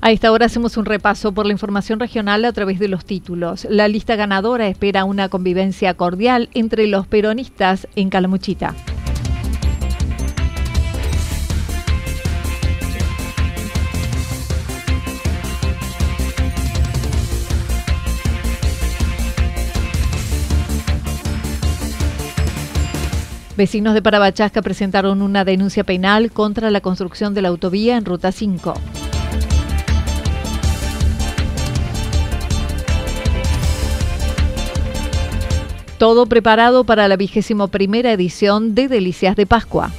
A esta hora hacemos un repaso por la información regional a través de los títulos. La lista ganadora espera una convivencia cordial entre los peronistas en Calamuchita. Vecinos de Parabachasca presentaron una denuncia penal contra la construcción de la autovía en Ruta 5. Todo preparado para la vigésimo primera edición de Delicias de Pascua.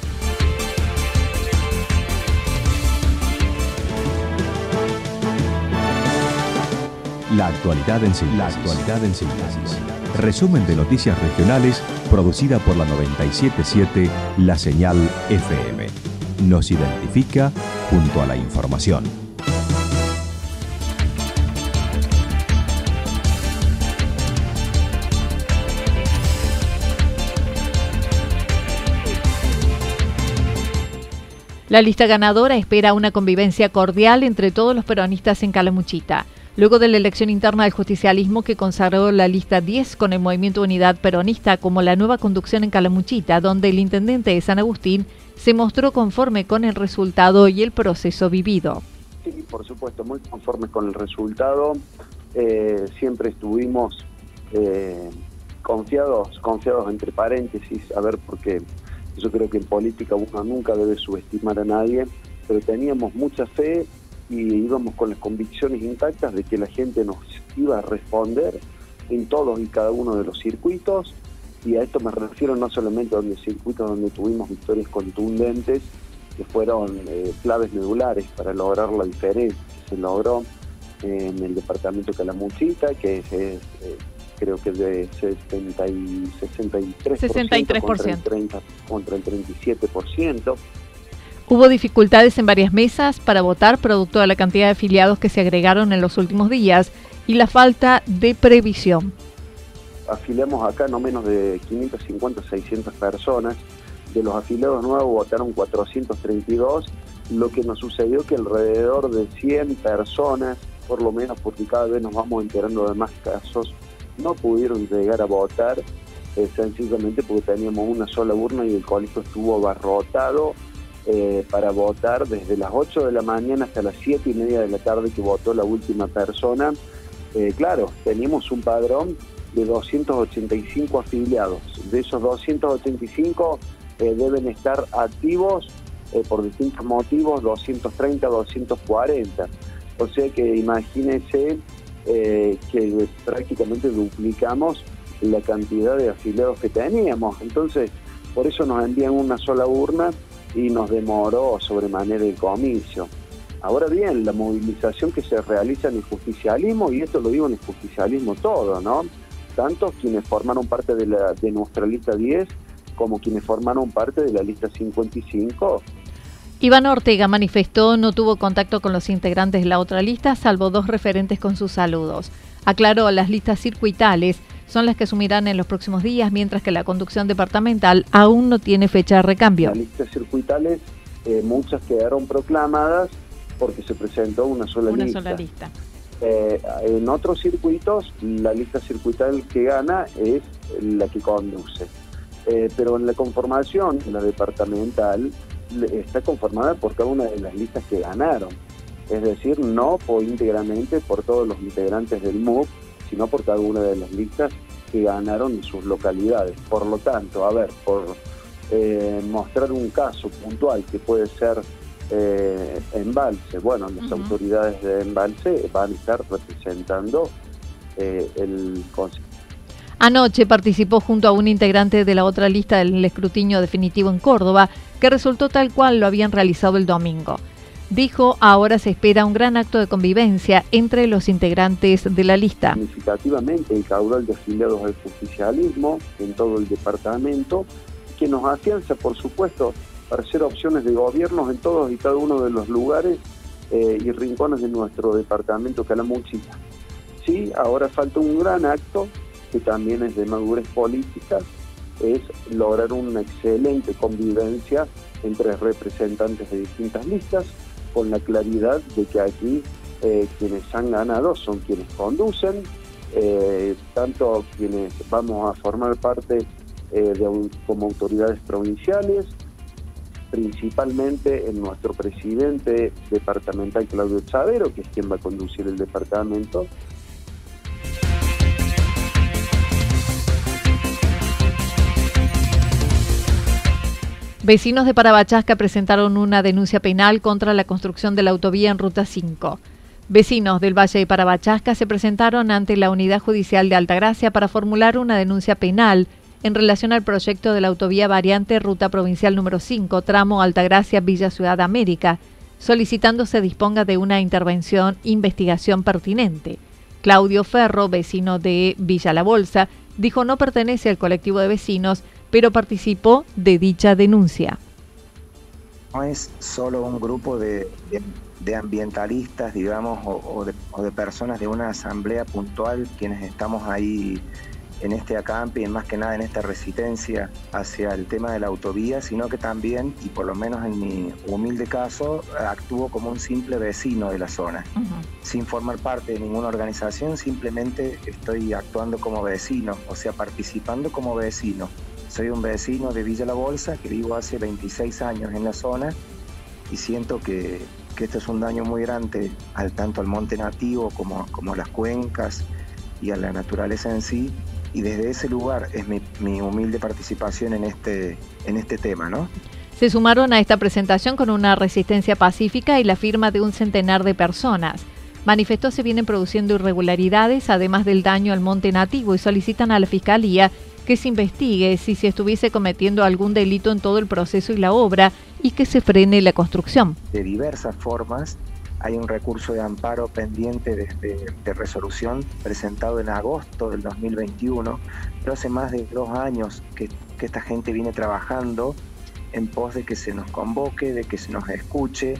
La actualidad en síntesis. La actualidad en síntesis. Resumen de noticias regionales producida por la 977 La Señal FM. Nos identifica junto a la información. La lista ganadora espera una convivencia cordial entre todos los peronistas en Calamuchita. Luego de la elección interna del justicialismo que consagró la lista 10 con el Movimiento Unidad Peronista como la nueva conducción en Calamuchita, donde el intendente de San Agustín se mostró conforme con el resultado y el proceso vivido. Sí, por supuesto, muy conforme con el resultado. Eh, siempre estuvimos eh, confiados, confiados entre paréntesis, a ver, por qué yo creo que en política uno nunca debe subestimar a nadie, pero teníamos mucha fe y íbamos con las convicciones intactas de que la gente nos iba a responder en todos y cada uno de los circuitos, y a esto me refiero no solamente a los circuitos donde tuvimos victorias contundentes, que fueron eh, claves medulares para lograr la diferencia se logró en el departamento de Calamuchita, que es, eh, creo que de 70 y 63%, 63%. Contra, el 30, contra el 37%. Hubo dificultades en varias mesas para votar producto de la cantidad de afiliados que se agregaron en los últimos días y la falta de previsión. Afiliamos acá no menos de 550, 600 personas. De los afiliados nuevos votaron 432, lo que nos sucedió que alrededor de 100 personas, por lo menos porque cada vez nos vamos enterando de más casos, no pudieron llegar a votar eh, sencillamente porque teníamos una sola urna y el colegio estuvo abarrotado eh, para votar desde las 8 de la mañana hasta las 7 y media de la tarde que votó la última persona. Eh, claro, teníamos un padrón de 285 afiliados. De esos 285 deben estar activos por distintos motivos, 230, 240. O sea que imagínense eh, que prácticamente duplicamos la cantidad de afiliados que teníamos. Entonces, por eso nos envían una sola urna y nos demoró sobremanera el comicio. Ahora bien, la movilización que se realiza en el justicialismo, y esto lo digo en el justicialismo todo, ¿no? Tanto quienes formaron parte de, la, de nuestra lista 10 como quienes formaron parte de la lista 55, Iván Ortega manifestó no tuvo contacto con los integrantes de la otra lista, salvo dos referentes con sus saludos. Aclaró, las listas circuitales son las que asumirán en los próximos días, mientras que la conducción departamental aún no tiene fecha de recambio. Las listas circuitales, eh, muchas quedaron proclamadas porque se presentó una sola una lista. Sola lista. Eh, en otros circuitos, la lista circuital que gana es la que conduce. Eh, pero en la conformación, la departamental, está conformada por cada una de las listas que ganaron. Es decir, no por íntegramente por todos los integrantes del MUC, sino por cada una de las listas que ganaron en sus localidades. Por lo tanto, a ver, por eh, mostrar un caso puntual que puede ser eh, Embalse, bueno, las autoridades de Embalse van a estar representando eh, el Consejo. Anoche participó junto a un integrante de la otra lista del escrutinio definitivo en Córdoba, que resultó tal cual lo habían realizado el domingo. Dijo, ahora se espera un gran acto de convivencia entre los integrantes de la lista. Significativamente el caudal de afiliados al justicialismo en todo el departamento, que nos afianza, por supuesto, para ser opciones de gobiernos en todos y cada uno de los lugares eh, y rincones de nuestro departamento Calamuchita. Sí, ahora falta un gran acto que también es de madurez política, es lograr una excelente convivencia entre representantes de distintas listas, con la claridad de que aquí eh, quienes han ganado son quienes conducen, eh, tanto quienes vamos a formar parte eh, como autoridades provinciales, principalmente en nuestro presidente departamental Claudio Chavero, que es quien va a conducir el departamento, Vecinos de Parabachasca presentaron una denuncia penal contra la construcción de la autovía en Ruta 5. Vecinos del Valle de Parabachasca se presentaron ante la Unidad Judicial de Altagracia para formular una denuncia penal en relación al proyecto de la autovía variante Ruta Provincial número 5, tramo Altagracia Villa Ciudad América, solicitando se disponga de una intervención investigación pertinente. Claudio Ferro, vecino de Villa La Bolsa, dijo no pertenece al colectivo de vecinos, pero participó de dicha denuncia. No es solo un grupo de, ambientalistas, digamos, o, de, personas de una asamblea puntual quienes estamos ahí en este acampe y más que nada en esta resistencia hacia el tema de la autovía, sino que también, y por lo menos en mi humilde caso, actúo como un simple vecino de la zona, sin formar parte de ninguna organización, simplemente estoy actuando como vecino, o sea, participando como vecino. Soy un vecino de Villa La Bolsa que vivo hace 26 años en la zona y siento que, que esto es un daño muy grande al tanto al monte nativo como, como a las cuencas y a la naturaleza en sí. Y desde ese lugar es mi, mi humilde participación en este, en este tema, ¿no? Se sumaron a esta presentación con una resistencia pacífica y la firma de un centenar de personas. Manifestó se vienen produciendo irregularidades, además del daño al monte nativo, y solicitan a la Fiscalía que se investigue si se estuviese cometiendo algún delito en todo el proceso y la obra y que se frene la construcción. De diversas formas, hay un recurso de amparo pendiente de, resolución presentado en agosto del 2021, pero hace más de dos años que, esta gente viene trabajando en pos de que se nos convoque, de que se nos escuche,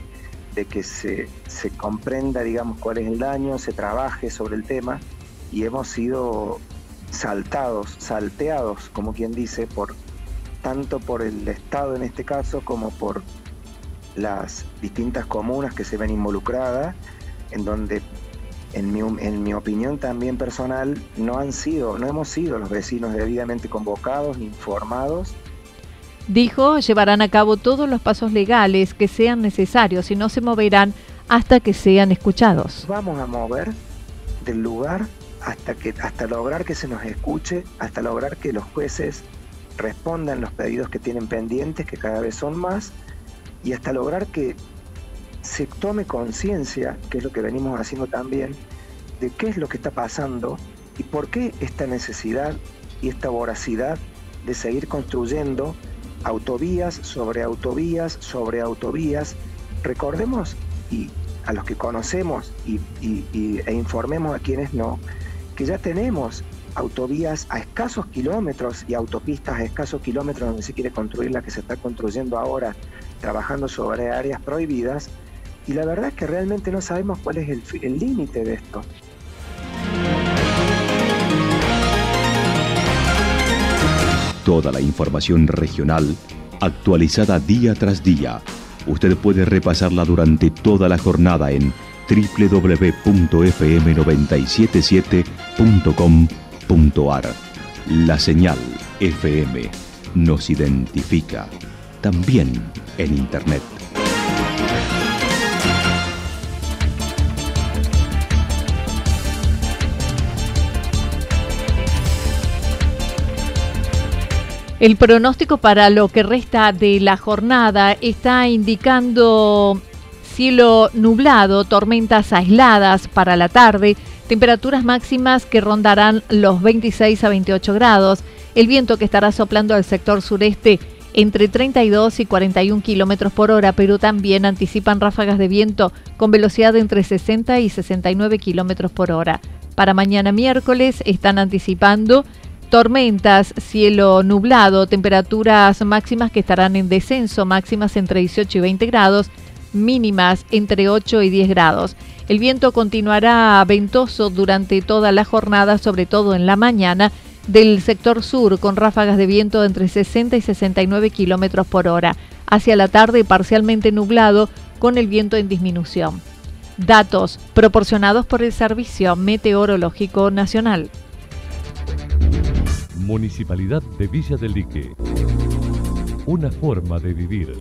de que se, se comprenda, digamos, cuál es el daño, se trabaje sobre el tema y hemos sido saltados, salteados, como quien dice, por tanto por el Estado en este caso como por las distintas comunas que se ven involucradas, en donde en mi, en mi opinión también personal no han sido, no hemos sido los vecinos debidamente convocados ni informados. Dijo, llevarán a cabo todos los pasos legales que sean necesarios y no se moverán hasta que sean escuchados. Vamos a mover del lugar hasta, que, hasta lograr que se nos escuche, hasta lograr que los jueces respondan los pedidos que tienen pendientes, que cada vez son más, y hasta lograr que se tome conciencia, que es lo que venimos haciendo también, de qué es lo que está pasando y por qué esta necesidad y esta voracidad de seguir construyendo autovías sobre autovías sobre autovías. Recordemos, y a los que conocemos y, e informemos a quienes no, que ya tenemos autovías a escasos kilómetros y autopistas a escasos kilómetros donde se quiere construir la que se está construyendo ahora, trabajando sobre áreas prohibidas, y la verdad es que realmente no sabemos cuál es el límite de esto. Toda la información regional actualizada día tras día. Usted puede repasarla durante toda la jornada en www.fm977.com.ar. La señal FM nos identifica también en Internet. El pronóstico para lo que resta de la jornada está indicando cielo nublado, tormentas aisladas para la tarde, temperaturas máximas que rondarán los 26 a 28 grados, el viento que estará soplando al sector sureste entre 32 y 41 kilómetros por hora, pero también anticipan ráfagas de viento con velocidad entre 60 y 69 kilómetros por hora. Para mañana miércoles están anticipando Tormentas, cielo nublado, temperaturas máximas que estarán en descenso, máximas entre 18 y 20 grados, mínimas entre 8 y 10 grados. El viento continuará ventoso durante toda la jornada, sobre todo en la mañana, del sector sur, con ráfagas de viento entre 60 y 69 kilómetros por hora. Hacia la tarde, parcialmente nublado, con el viento en disminución. Datos proporcionados por el Servicio Meteorológico Nacional. Municipalidad de Villa del Lique. Una forma de vivir.